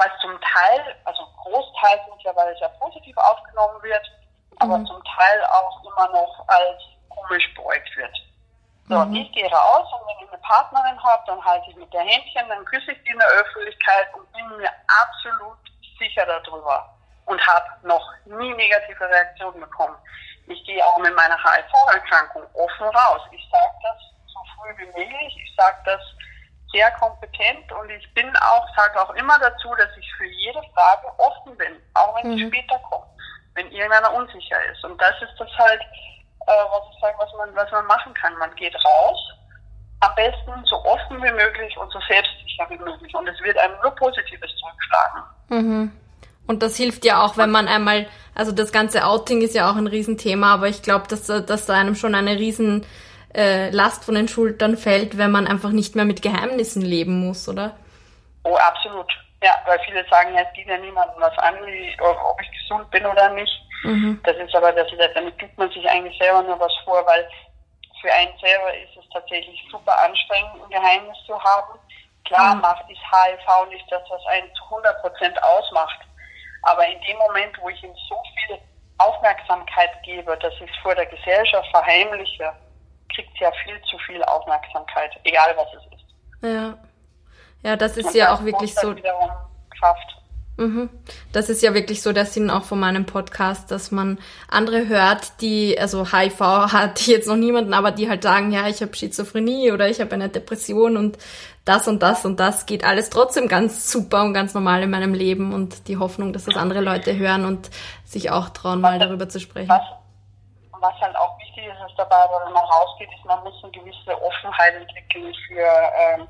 S2: was zum Teil, also Großteil mittlerweile sehr positiv aufgenommen wird, aber mhm. zum Teil auch immer noch als komisch beäugt wird. So, mhm. ich gehe raus und wenn ich eine Partnerin habe, dann halte ich mit der Händchen, dann küsse ich die in der Öffentlichkeit und bin mir absolut sicher darüber und habe noch nie negative Reaktionen bekommen. Ich gehe auch mit meiner HIV-Erkrankung offen raus. Ich sage das so früh wie möglich. Ich sage das sehr kompetent und ich bin auch, sage auch immer dazu, dass ich für jede Frage offen bin, auch wenn mhm. sie später kommt, wenn irgendeiner unsicher ist. Und das ist das halt, äh, was ich sage, was man, was man machen kann. Man geht raus, am besten so offen wie möglich und so selbstsicher wie möglich. Und es wird einem nur Positives zurückschlagen.
S1: Mhm. Und das hilft ja auch, wenn man einmal, also das ganze Outing ist ja auch ein Riesenthema, aber ich glaube, dass, dass da einem schon eine riesen äh, Last von den Schultern fällt, wenn man einfach nicht mehr mit Geheimnissen leben muss, oder?
S2: Oh, absolut. Ja, weil viele sagen, ja, es geht ja niemandem was an, wie, ob ich gesund bin oder nicht. Mhm. Das ist aber, das ist, damit gibt man sich eigentlich selber nur was vor, weil für einen selber ist es tatsächlich super anstrengend, ein Geheimnis zu haben. Klar mhm. macht das HIV nicht das, was einen zu 100 Prozent ausmacht. Aber in dem Moment, wo ich ihm so viel Aufmerksamkeit gebe, dass ich es vor der Gesellschaft verheimliche, kriegt ja viel zu viel Aufmerksamkeit, egal was es ist.
S1: Ja. Ja, das ist Und ja auch wirklich so.
S2: Kraft.
S1: Mhm. Das ist ja wirklich so der Sinn auch von meinem Podcast, dass man andere hört, die, also HIV hat jetzt noch niemanden, aber die halt sagen, ja, ich habe Schizophrenie oder ich habe eine Depression und das und das und das geht alles trotzdem ganz super und ganz normal in meinem Leben und die Hoffnung, dass das andere Leute hören und sich auch trauen, mal darüber zu sprechen.
S2: Was, was halt auch wichtig ist, ist dabei, wenn man rausgeht, ist, man muss eine gewisse Offenheit entwickeln für, ähm,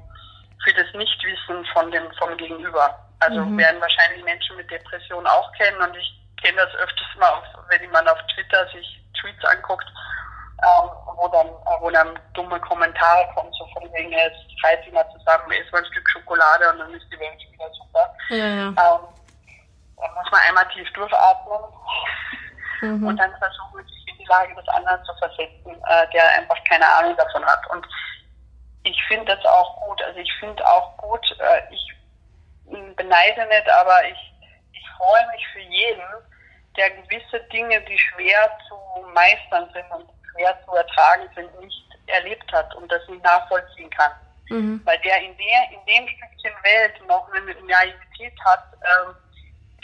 S2: für das Nichtwissen von dem, vom Gegenüber. Also mhm. werden wahrscheinlich Menschen mit Depressionen auch kennen und ich kenne das öfters mal, auf, wenn man auf Twitter sich Tweets anguckt, ähm, wo dann wo dann dumme Kommentare kommen, so von wegen, jetzt reiß mal zusammen, isst mal ein Stück Schokolade und dann ist die Welt wieder super. Ja, ja. Ähm, dann muss man einmal tief durchatmen mhm. und dann versuchen, sich die Lage des anderen zu versetzen, äh, der einfach keine Ahnung davon hat. Und ich finde das auch gut. Also ich finde auch gut, äh, ich beneide nicht, aber ich, ich freue mich für jeden, der gewisse Dinge, die schwer zu meistern sind und schwer zu ertragen sind, nicht erlebt hat und das nicht nachvollziehen kann. Mhm. Weil der in der in dem Stückchen Welt noch eine Naivität hat, ähm,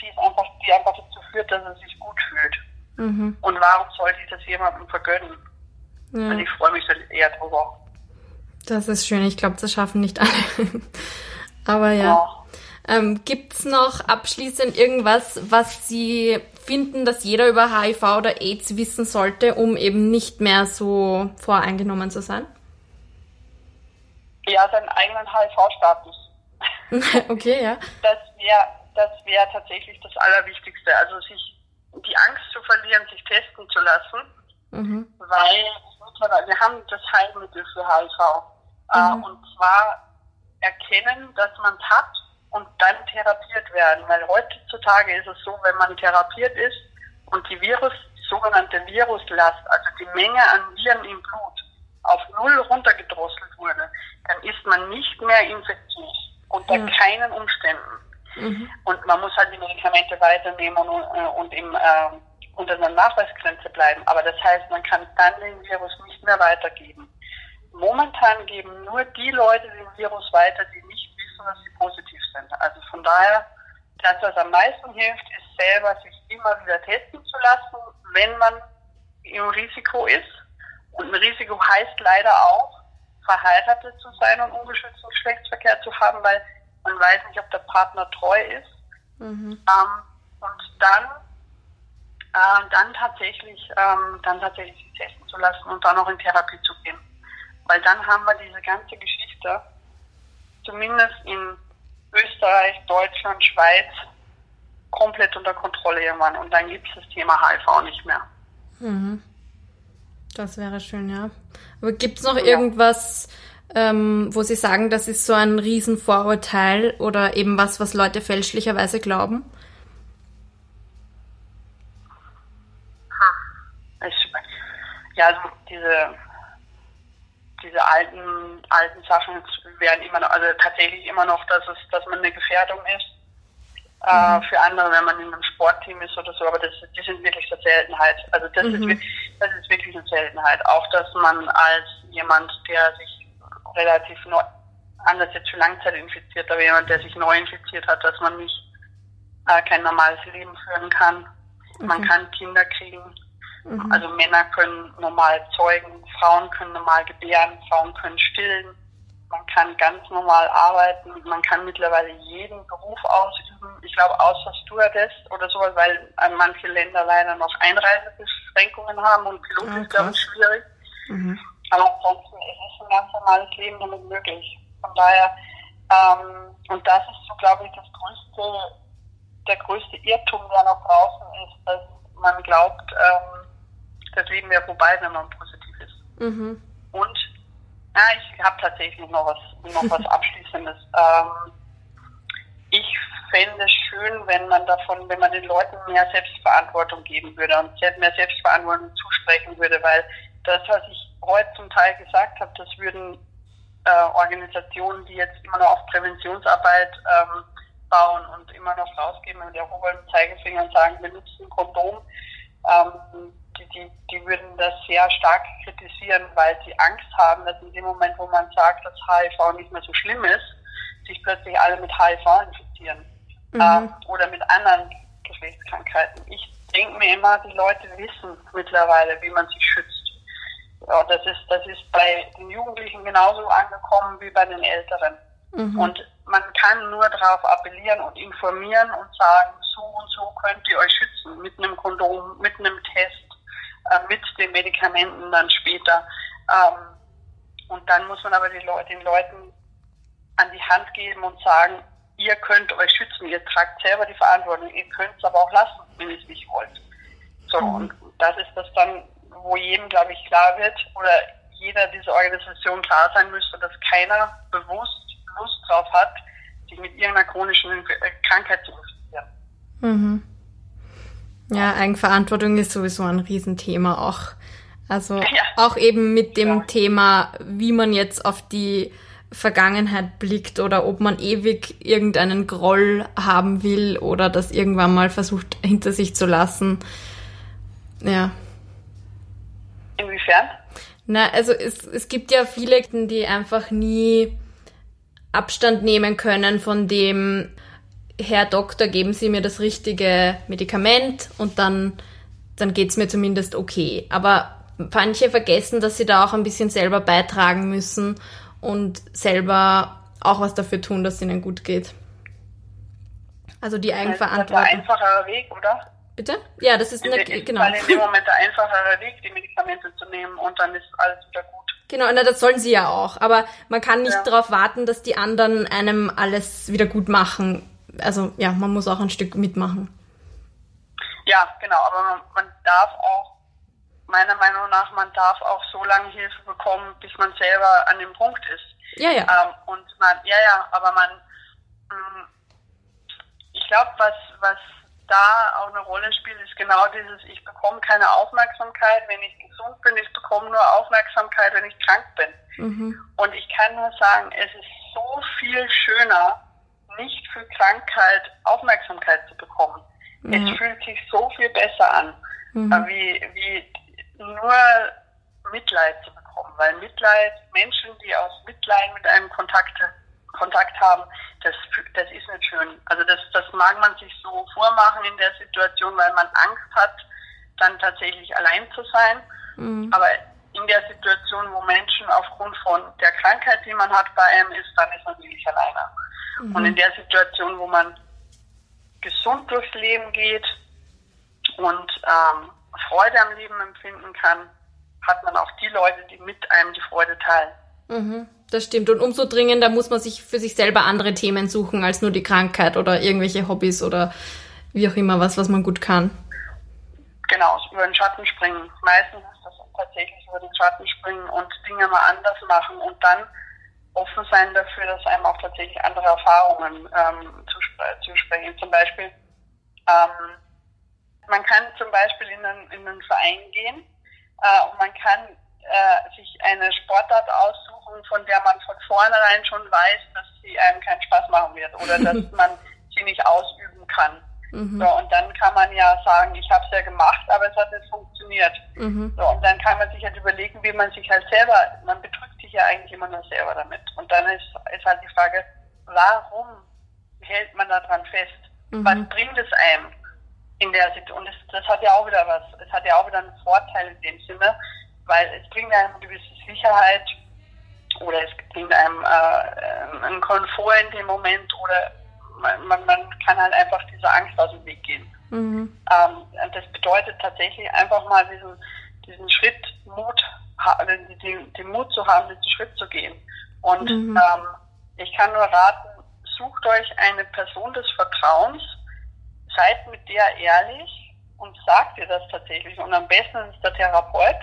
S2: die einfach, die einfach dazu führt, dass er sich gut fühlt. Mhm. Und warum sollte ich das jemandem vergönnen? Ja. Also ich freue mich eher drüber.
S1: Das ist schön. Ich glaube, das schaffen nicht alle. Aber ja. ja. Ähm, Gibt es noch abschließend irgendwas, was Sie finden, dass jeder über HIV oder AIDS wissen sollte, um eben nicht mehr so voreingenommen zu sein?
S2: Ja, seinen eigenen HIV-Status.
S1: okay, ja.
S2: Das wäre das wär tatsächlich das Allerwichtigste. Also sich die Angst zu verlieren, sich testen zu lassen, mhm. weil wir haben das Heilmittel für HIV. Äh, mhm. Und zwar erkennen, dass man es hat und dann therapiert werden. Weil heutzutage ist es so, wenn man therapiert ist und die Virus, die sogenannte Viruslast, also die Menge an Viren im Blut auf null runtergedrosselt wurde, dann ist man nicht mehr infektiös unter ja. keinen Umständen. Mhm. Und man muss halt die Medikamente weiternehmen und, äh, und im, äh, unter einer Nachweisgrenze bleiben. Aber das heißt, man kann dann den Virus nicht mehr weitergeben. Momentan geben nur die Leute den Virus weiter, die nicht wissen, dass sie positiv sind. Also von daher, das, was am meisten hilft, ist selber sich immer wieder testen zu lassen, wenn man im Risiko ist. Und ein Risiko heißt leider auch, verheiratet zu sein und ungeschützten Geschlechtsverkehr zu haben, weil man weiß nicht, ob der Partner treu ist. Mhm. Ähm, und dann, äh, dann tatsächlich, ähm, dann tatsächlich sich testen zu lassen und dann auch in Therapie zu gehen. Weil dann haben wir diese ganze Geschichte, zumindest in Österreich, Deutschland, Schweiz komplett unter Kontrolle irgendwann. Und dann gibt es das Thema HIV nicht mehr. Mhm.
S1: Das wäre schön, ja. Aber gibt es noch ja. irgendwas, ähm, wo Sie sagen, das ist so ein Riesenvorurteil oder eben was, was Leute fälschlicherweise glauben?
S2: Ja, also diese diese alten, alten Sachen werden immer noch, also tatsächlich immer noch, dass es, dass man eine Gefährdung ist. Äh, mhm. für andere, wenn man in einem Sportteam ist oder so, aber das, die sind wirklich eine Seltenheit. Also das, mhm. ist, das ist wirklich eine Seltenheit. Auch, dass man als jemand, der sich relativ neu, anders jetzt für Langzeit infiziert, aber jemand, der sich neu infiziert hat, dass man nicht äh, kein normales Leben führen kann. Okay. Man kann Kinder kriegen. Mhm. Also Männer können normal zeugen, Frauen können normal gebären, Frauen können stillen, man kann ganz normal arbeiten, man kann mittlerweile jeden Beruf ausüben. Ich glaube, außer Stewardess oder sowas, weil manche Länder leider noch Einreisebeschränkungen haben und Pilot ist, glaube ich, schwierig. Mhm. Aber ansonsten ist es ein ganz normales Leben damit möglich. Von daher, ähm, und das ist so, glaube ich, das größte, der größte Irrtum, der noch draußen ist, dass man glaubt, ähm, das Leben wäre vorbei, wenn man positiv ist. Mhm. Und ja, ich habe tatsächlich noch was, noch was Abschließendes. Ähm, ich fände es schön, wenn man davon, wenn man den Leuten mehr Selbstverantwortung geben würde und mehr Selbstverantwortung zusprechen würde, weil das, was ich heute zum Teil gesagt habe, das würden äh, Organisationen, die jetzt immer noch auf Präventionsarbeit ähm, bauen und immer noch rausgeben und erhobenen Zeigefinger und sagen, wir nutzen Kondom, ähm, die, die, die würden das sehr stark kritisieren, weil sie Angst haben, dass in dem Moment, wo man sagt, dass HIV nicht mehr so schlimm ist, sich plötzlich alle mit HIV infizieren. mhm. äh, oder mit anderen Geschlechtskrankheiten. Ich denke mir immer, die Leute wissen mittlerweile, wie man sich schützt. Ja, das ist, das ist bei den Jugendlichen genauso angekommen wie bei den Älteren. Mhm. Und man kann nur darauf appellieren und informieren und sagen, so und so könnt ihr euch schützen mit einem Kondom, mit einem Test, äh, mit den Medikamenten dann später. Ähm, und dann muss man aber die Leute, den Leuten an die Hand geben und sagen, ihr könnt euch schützen, ihr tragt selber die Verantwortung, ihr könnt es aber auch lassen, wenn ihr es nicht wollt. So, mhm. und das ist das dann, wo jedem, glaube ich, klar wird, oder jeder dieser Organisation klar sein müsste, dass keiner bewusst Lust drauf hat, sich mit irgendeiner chronischen Krankheit zu infizieren.
S1: Mhm. Ja, Eigenverantwortung ist sowieso ein Riesenthema auch. Also ja. auch eben mit dem ja. Thema, wie man jetzt auf die Vergangenheit blickt oder ob man ewig irgendeinen Groll haben will oder das irgendwann mal versucht hinter sich zu lassen. Ja.
S2: Inwiefern?
S1: Na, also es, es gibt ja viele, die einfach nie Abstand nehmen können von dem, Herr Doktor, geben Sie mir das richtige Medikament und dann, dann geht's mir zumindest okay. Aber manche vergessen, dass sie da auch ein bisschen selber beitragen müssen und selber auch was dafür tun, dass es ihnen gut geht. Also die Eigenverantwortung.
S2: Das ist ein einfacher Weg, oder?
S1: Bitte? Ja, das ist
S2: eine, genau. Weil in dem Moment der einfachere Weg, die Medikamente zu nehmen und dann ist alles wieder gut.
S1: Genau, na, das sollen sie ja auch. Aber man kann nicht ja. darauf warten, dass die anderen einem alles wieder gut machen. Also ja, man muss auch ein Stück mitmachen.
S2: Ja, genau, aber man, man darf auch meiner Meinung nach, man darf auch so lange Hilfe bekommen, bis man selber an dem Punkt ist.
S1: Ja, ja.
S2: Ähm, und man, ja, ja, aber man, mh, mm, ich glaube, was, was da auch eine Rolle spielt, ist genau dieses, ich bekomme keine Aufmerksamkeit, wenn ich gesund bin, ich bekomme nur Aufmerksamkeit, wenn ich krank bin. Mhm. Und ich kann nur sagen, es ist so viel schöner, nicht für Krankheit Aufmerksamkeit zu bekommen. Mhm. Es fühlt sich so viel besser an, mhm. wie, wie nur Mitleid zu bekommen, weil Mitleid, Menschen, die aus Mitleid mit einem Kontakt, Kontakt haben, das, das ist nicht schön. Also das, das mag man sich so vormachen in der Situation, weil man Angst hat, dann tatsächlich allein zu sein. Mhm. Aber in der Situation, wo Menschen aufgrund von der Krankheit, die man hat, bei einem ist, dann ist man wirklich alleine. Mhm. Und in der Situation, wo man gesund durchs Leben geht und ähm, Freude am Leben empfinden kann, hat man auch die Leute, die mit einem die Freude teilen.
S1: Mhm, das stimmt. Und umso dringender muss man sich für sich selber andere Themen suchen als nur die Krankheit oder irgendwelche Hobbys oder wie auch immer was, was man gut kann.
S2: Genau, über den Schatten springen. Meistens ist das tatsächlich über den Schatten springen und Dinge mal anders machen und dann offen sein dafür, dass einem auch tatsächlich andere Erfahrungen ähm, zusprechen. Zum Beispiel ähm, man kann zum Beispiel in einen, in einen Verein gehen äh, und man kann äh, sich eine Sportart aussuchen, von der man von vornherein schon weiß, dass sie einem keinen Spaß machen wird oder dass man sie nicht ausüben kann. Mhm. So, und dann kann man ja sagen, ich habe es ja gemacht, aber es hat nicht funktioniert. Mhm. So, und dann kann man sich halt überlegen, wie man sich halt selber, man betrügt sich ja eigentlich immer nur selber damit. Und dann ist, ist halt die Frage, warum hält man daran fest? Mhm. Was bringt es einem? in der Situation. Und das, das hat ja auch wieder was. Es hat ja auch wieder einen Vorteil in dem Sinne, weil es bringt einem eine gewisse Sicherheit oder es bringt einem äh, einen Komfort in dem Moment oder man, man, man kann halt einfach dieser Angst aus dem Weg gehen. Mhm. Ähm, das bedeutet tatsächlich einfach mal diesen, diesen Schritt Mut, den, den Mut zu haben, diesen Schritt zu gehen. Und mhm. ähm, ich kann nur raten, sucht euch eine Person des Vertrauens, seid mit der ehrlich und sagt ihr das tatsächlich. Und am besten ist der Therapeut.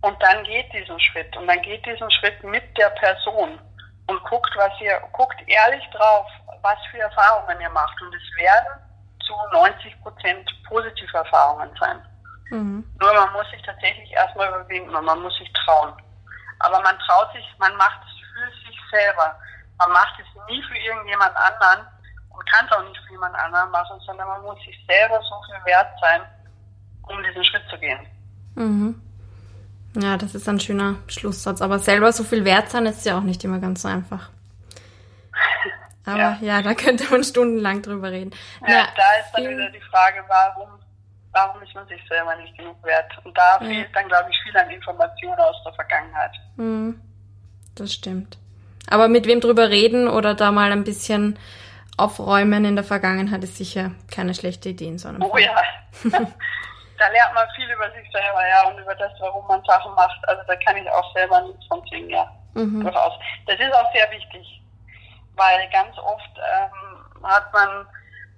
S2: Und dann geht diesen Schritt. Und dann geht diesen Schritt mit der Person und guckt, was ihr, guckt ehrlich drauf, was für Erfahrungen ihr macht. Und es werden zu 90 Prozent positive Erfahrungen sein. Mhm. Nur man muss sich tatsächlich erstmal überwinden und man muss sich trauen. Aber man traut sich, man macht es für sich selber. Man macht es nie für irgendjemand anderen, man kann es auch nicht für jemand anderen machen, sondern man muss sich selber so viel wert sein, um diesen Schritt zu gehen.
S1: Mhm. Ja, das ist ein schöner Schlusssatz. Aber selber so viel wert sein ist ja auch nicht immer ganz so einfach. Aber ja. ja. da könnte man stundenlang drüber reden.
S2: Ja, Na, da ist dann wieder die Frage, warum, warum ist man sich selber nicht genug wert? Und da ja. fehlt dann, glaube ich, viel an Informationen aus der Vergangenheit.
S1: Mhm. Das stimmt. Aber mit wem drüber reden oder da mal ein bisschen aufräumen in der Vergangenheit ist sicher keine schlechte Idee in so
S2: einem Oh Fall. ja. da lernt man viel über sich selber, ja, und über das, warum Sachen macht. Also da kann ich auch selber nichts von singen, ja. Mhm. Durchaus. Das ist auch sehr wichtig, weil ganz oft ähm, hat man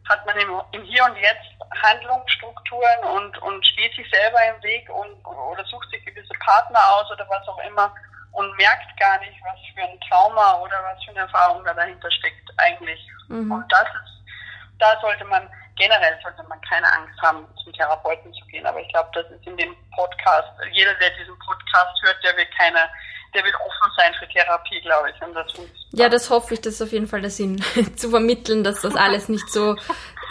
S2: hat man im, im Hier und Jetzt Handlungsstrukturen und, und steht sich selber im Weg und oder sucht sich gewisse Partner aus oder was auch immer und merkt gar nicht, was für ein Trauma oder was für eine Erfahrung da dahinter steckt eigentlich. Mhm. Und das ist, da sollte man, generell sollte man keine Angst haben, zum Therapeuten zu gehen. Aber ich glaube, das ist in dem Podcast, jeder, der diesen Podcast hört, der will keine, der will offen sein für Therapie, glaube ich. Und das
S1: ja, das hoffe ich, das ist auf jeden Fall der Sinn, zu vermitteln, dass das alles nicht so,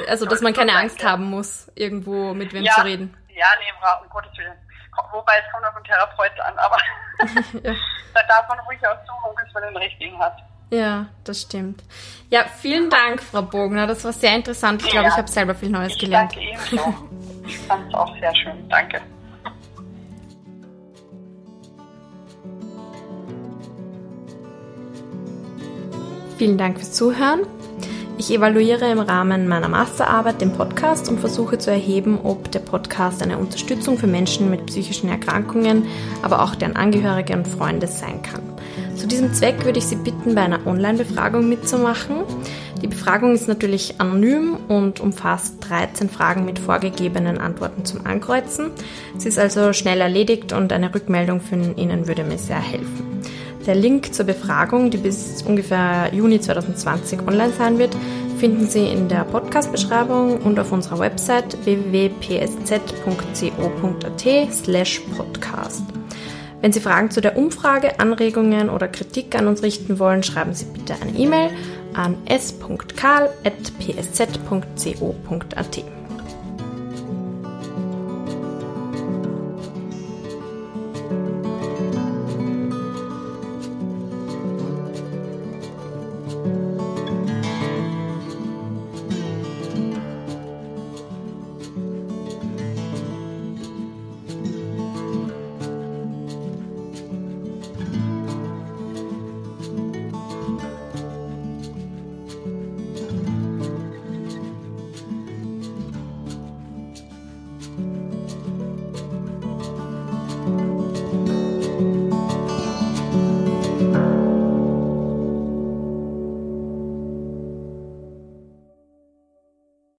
S1: also dass man keine Angst haben muss, irgendwo mit wem
S2: ja,
S1: zu reden.
S2: Ja, nee, um Gottes Willen. Wobei es kommt auf den Therapeut an, aber da darf man ruhig auch suchen, bis man den richtigen hat.
S1: Ja, das stimmt. Ja, vielen Dank, Frau Bogner. Das war sehr interessant. Ich glaube, ja. ich habe selber viel Neues ich gelernt.
S2: Danke ebenso. Ich fand es auch sehr schön. Danke.
S1: Vielen Dank fürs Zuhören. Ich evaluiere im Rahmen meiner Masterarbeit den Podcast und versuche zu erheben, ob der Podcast eine Unterstützung für Menschen mit psychischen Erkrankungen, aber auch deren Angehörige und Freunde sein kann. Zu diesem Zweck würde ich Sie bitten, bei einer Online-Befragung mitzumachen. Die Befragung ist natürlich anonym und umfasst 13 Fragen mit vorgegebenen Antworten zum Ankreuzen. Sie ist also schnell erledigt und eine Rückmeldung von Ihnen würde mir sehr helfen. Der Link zur Befragung, die bis ungefähr Juni 2020 online sein wird, finden Sie in der Podcast-Beschreibung und auf unserer Website www.psz.co.at slash podcast. Wenn Sie Fragen zu der Umfrage, Anregungen oder Kritik an uns richten wollen, schreiben Sie bitte eine E-Mail an s.karl.psz.co.at.